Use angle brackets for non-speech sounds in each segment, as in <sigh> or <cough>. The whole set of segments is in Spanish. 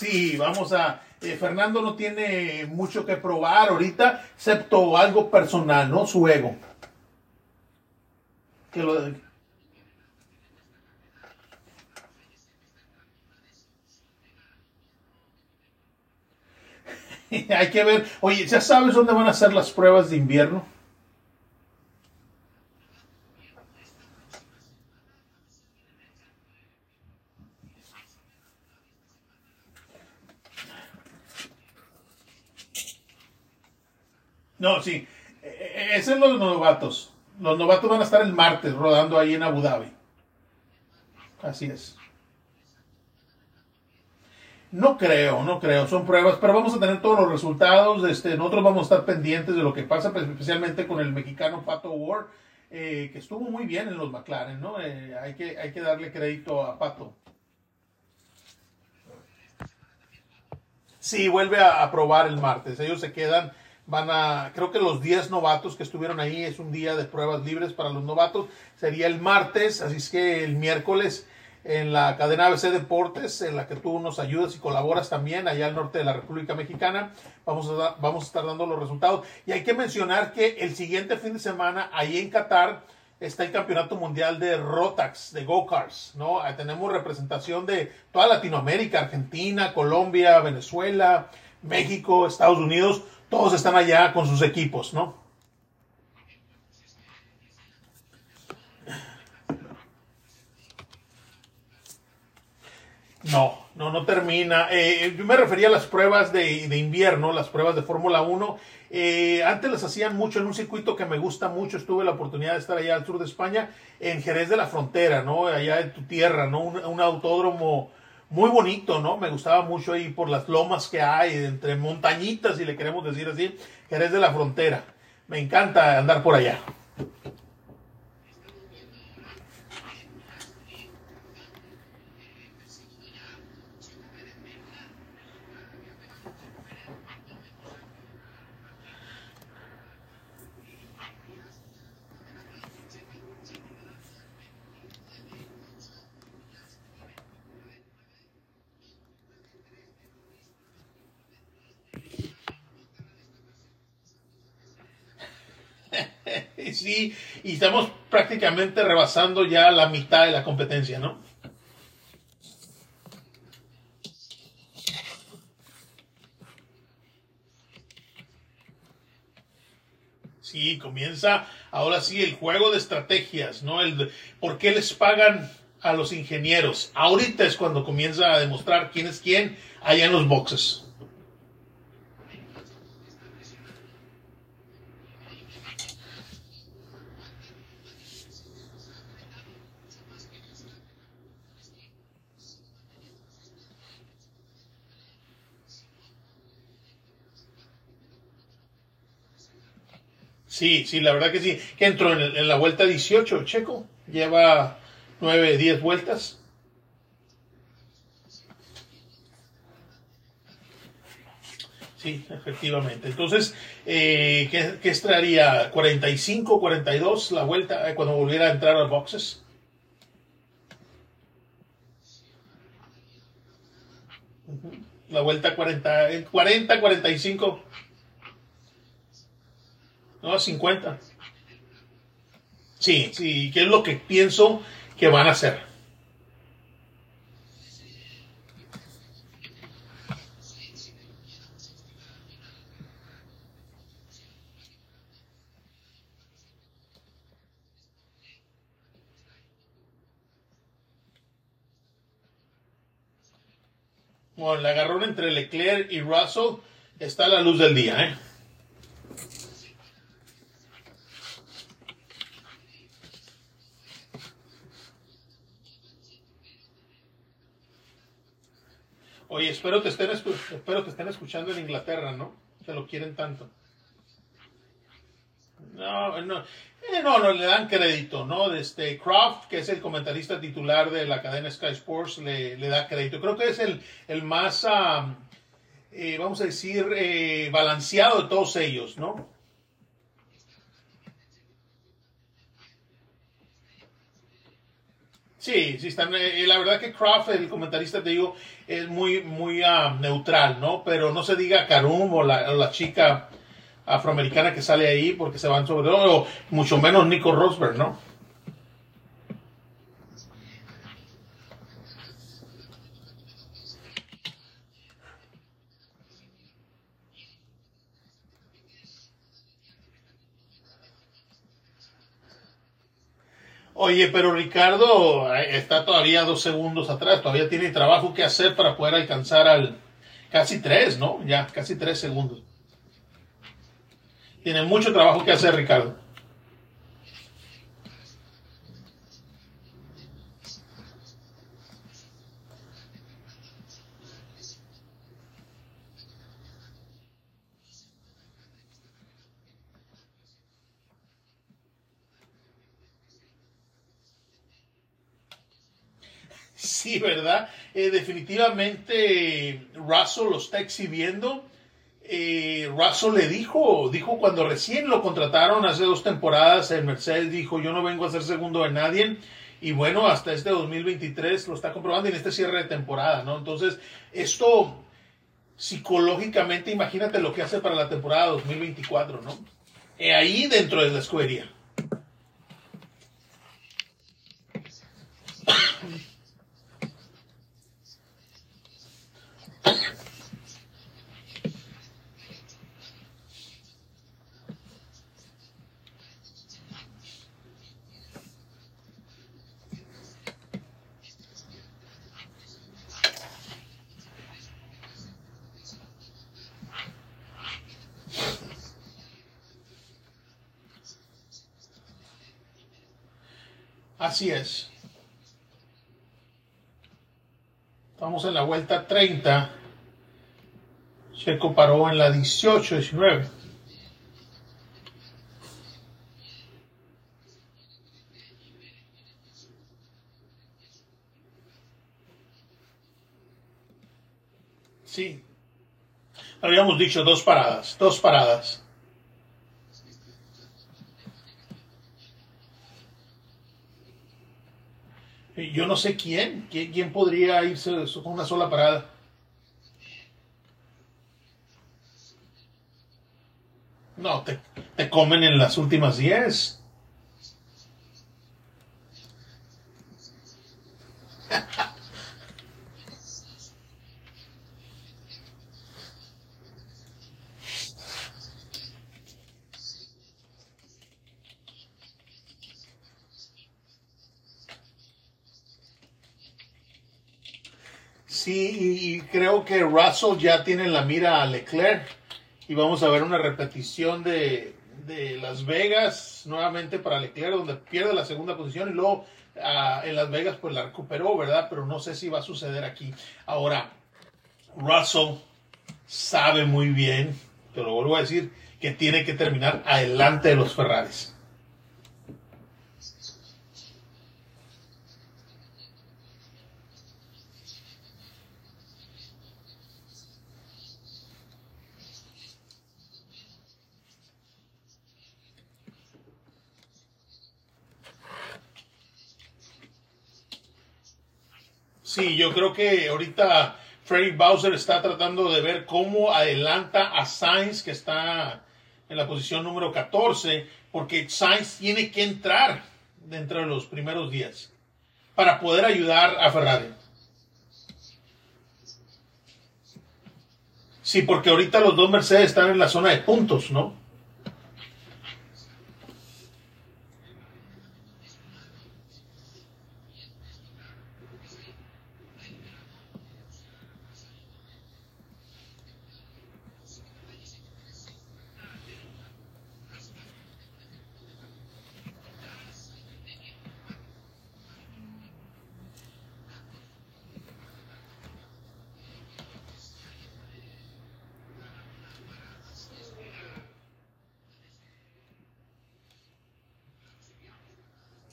Sí, vamos a. eh, Fernando no tiene mucho que probar ahorita, excepto algo personal, ¿no? Su ego. Que lo, <laughs> Hay que ver. Oye, ¿ya sabes dónde van a ser las pruebas de invierno? No, sí. Eh, Ese es los novatos. Los novatos van a estar el martes rodando ahí en Abu Dhabi. Así es. No creo, no creo, son pruebas, pero vamos a tener todos los resultados. Este, nosotros vamos a estar pendientes de lo que pasa, pues, especialmente con el mexicano Pato Ward, eh, que estuvo muy bien en los McLaren, ¿no? Eh, hay, que, hay que darle crédito a Pato. Sí, vuelve a, a probar el martes. Ellos se quedan, van a, creo que los 10 novatos que estuvieron ahí es un día de pruebas libres para los novatos. Sería el martes, así es que el miércoles en la cadena ABC Deportes, en la que tú nos ayudas y colaboras también allá al norte de la República Mexicana. Vamos a, da- vamos a estar dando los resultados. Y hay que mencionar que el siguiente fin de semana, ahí en Qatar, está el Campeonato Mundial de Rotax, de Go-Karts, ¿no? Tenemos representación de toda Latinoamérica, Argentina, Colombia, Venezuela, México, Estados Unidos, todos están allá con sus equipos, ¿no? No, no, no termina. Eh, yo me refería a las pruebas de, de invierno, las pruebas de Fórmula 1. Eh, antes las hacían mucho en un circuito que me gusta mucho. Estuve la oportunidad de estar allá al sur de España, en Jerez de la Frontera, ¿no? Allá en tu tierra, ¿no? Un autódromo muy bonito, ¿no? Me gustaba mucho ahí por las lomas que hay, entre montañitas, si le queremos decir así, Jerez de la Frontera. Me encanta andar por allá. <laughs> Sí, y estamos prácticamente rebasando ya la mitad de la competencia, ¿no? Sí, comienza ahora sí el juego de estrategias, ¿no? El ¿Por qué les pagan a los ingenieros? Ahorita es cuando comienza a demostrar quién es quién allá en los boxes. Sí, sí, la verdad que sí. Que entró en, la vuelta 18, Checo. Lleva 9, 10 vueltas. Sí, efectivamente. Entonces, eh, ¿qué, qué estaría? ¿45, 42 la vuelta eh, cuando volviera a entrar a boxes? La vuelta 40, eh, 40, 45. No, 50. Sí, sí, ¿qué es lo que pienso que van a hacer? Bueno, el agarrón entre Leclerc y Russell está a la luz del día, ¿eh? Oye, espero te estén, espero te estén escuchando en Inglaterra, ¿no? Que lo quieren tanto. No, no, eh, no, no le dan crédito, ¿no? Este Kraft, que es el comentarista titular de la cadena Sky Sports, le, da crédito. Creo que es el, el más, eh, vamos a decir, eh, balanceado de todos ellos, ¿no? Sí, sí, están. eh, la verdad que Kraft, el comentarista, te digo, es muy, muy ah, neutral, ¿no? Pero no se diga Karum o la, o la chica afroamericana que sale ahí porque se van sobre o mucho menos Nico Rosberg, ¿no? Oye, pero Ricardo eh, está todavía dos segundos atrás, todavía tiene trabajo que hacer para poder alcanzar al casi tres, ¿no? Ya, casi tres segundos. Tiene mucho trabajo que hacer, Ricardo. Sí, ¿verdad? Eh, definitivamente Russell lo está exhibiendo. Eh, Russell le dijo, dijo cuando recién lo contrataron hace dos temporadas en Mercedes, dijo yo no vengo a ser segundo de nadie. Y bueno, hasta este 2023 lo está comprobando en este cierre de temporada, ¿no? Entonces, esto psicológicamente, imagínate lo que hace para la temporada 2024, ¿no? Eh, ahí dentro de la escudería. Así es. Estamos en la vuelta 30. Checo paró en la 18, 19. Sí. Habíamos dicho dos paradas, dos paradas. Yo no sé quién, quién, podría irse con una sola parada. No, te, te comen en las últimas 10. <laughs> Sí, y, creo que Russell ya tiene en la mira a Leclerc y vamos a ver una repetición de, de Las Vegas nuevamente para Leclerc donde pierde la segunda posición y luego ah, en Las Vegas pues la recuperó, ¿verdad? Pero no sé si va a suceder aquí. Ahora, Russell sabe muy bien, te lo vuelvo a decir, que tiene que terminar adelante de los Ferraris. Sí, yo creo que ahorita Freddy Bowser está tratando de ver cómo adelanta a Sainz, que está en la posición número 14, porque Sainz tiene que entrar dentro de los primeros días para poder ayudar a Ferrari. Sí, porque ahorita los dos Mercedes están en la zona de puntos, ¿no?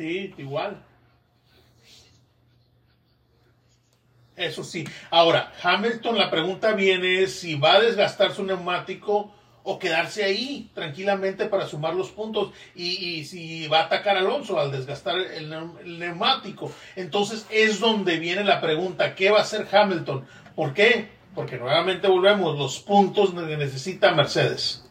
Sí, igual. Eso sí. Ahora, Hamilton, la pregunta viene si va a desgastar su neumático o quedarse ahí tranquilamente para sumar los puntos y, si va a atacar Alonso al desgastar el, el, neumático. Entonces es donde viene la pregunta, ¿qué va a hacer Hamilton? ¿Por qué? Porque nuevamente volvemos, los puntos que necesita Mercedes.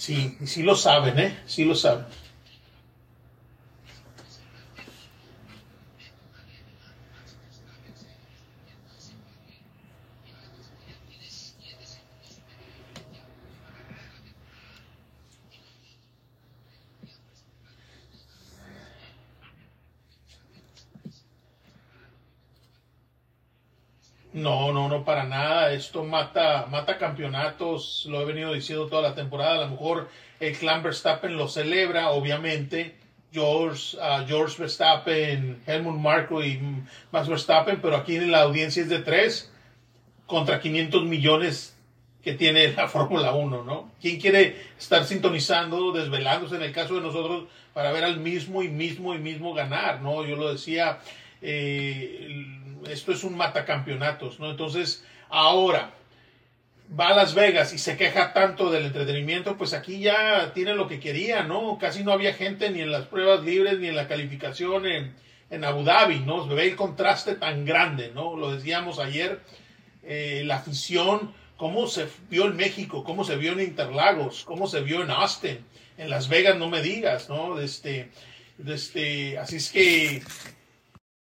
Sí, sí lo saben, ¿eh? Sí lo saben. No, no, no para nada. Esto mata, mata campeonatos. Lo he venido diciendo toda la temporada. A lo mejor el clan Verstappen lo celebra, obviamente. George, uh, George Verstappen, Helmut Marko y Max Verstappen, pero aquí en la audiencia es de tres contra 500 millones que tiene la <laughs> Fórmula 1, ¿no? ¿Quién quiere estar sintonizando, desvelándose en el caso de nosotros para ver al mismo y mismo y mismo ganar, ¿no? Yo lo decía, eh, esto es un matacampeonatos, ¿no? Entonces, ahora va a Las Vegas y se queja tanto del entretenimiento, pues aquí ya tiene lo que quería, ¿no? Casi no había gente ni en las pruebas libres ni en la calificación en, Abu Dhabi, ¿no? Se ve el contraste tan grande, ¿no? Lo decíamos ayer, eh, la afición, cómo se vio en México, cómo se vio en Interlagos, cómo se vio en Austin, en Las Vegas, no me digas, ¿no? Este, este, así es que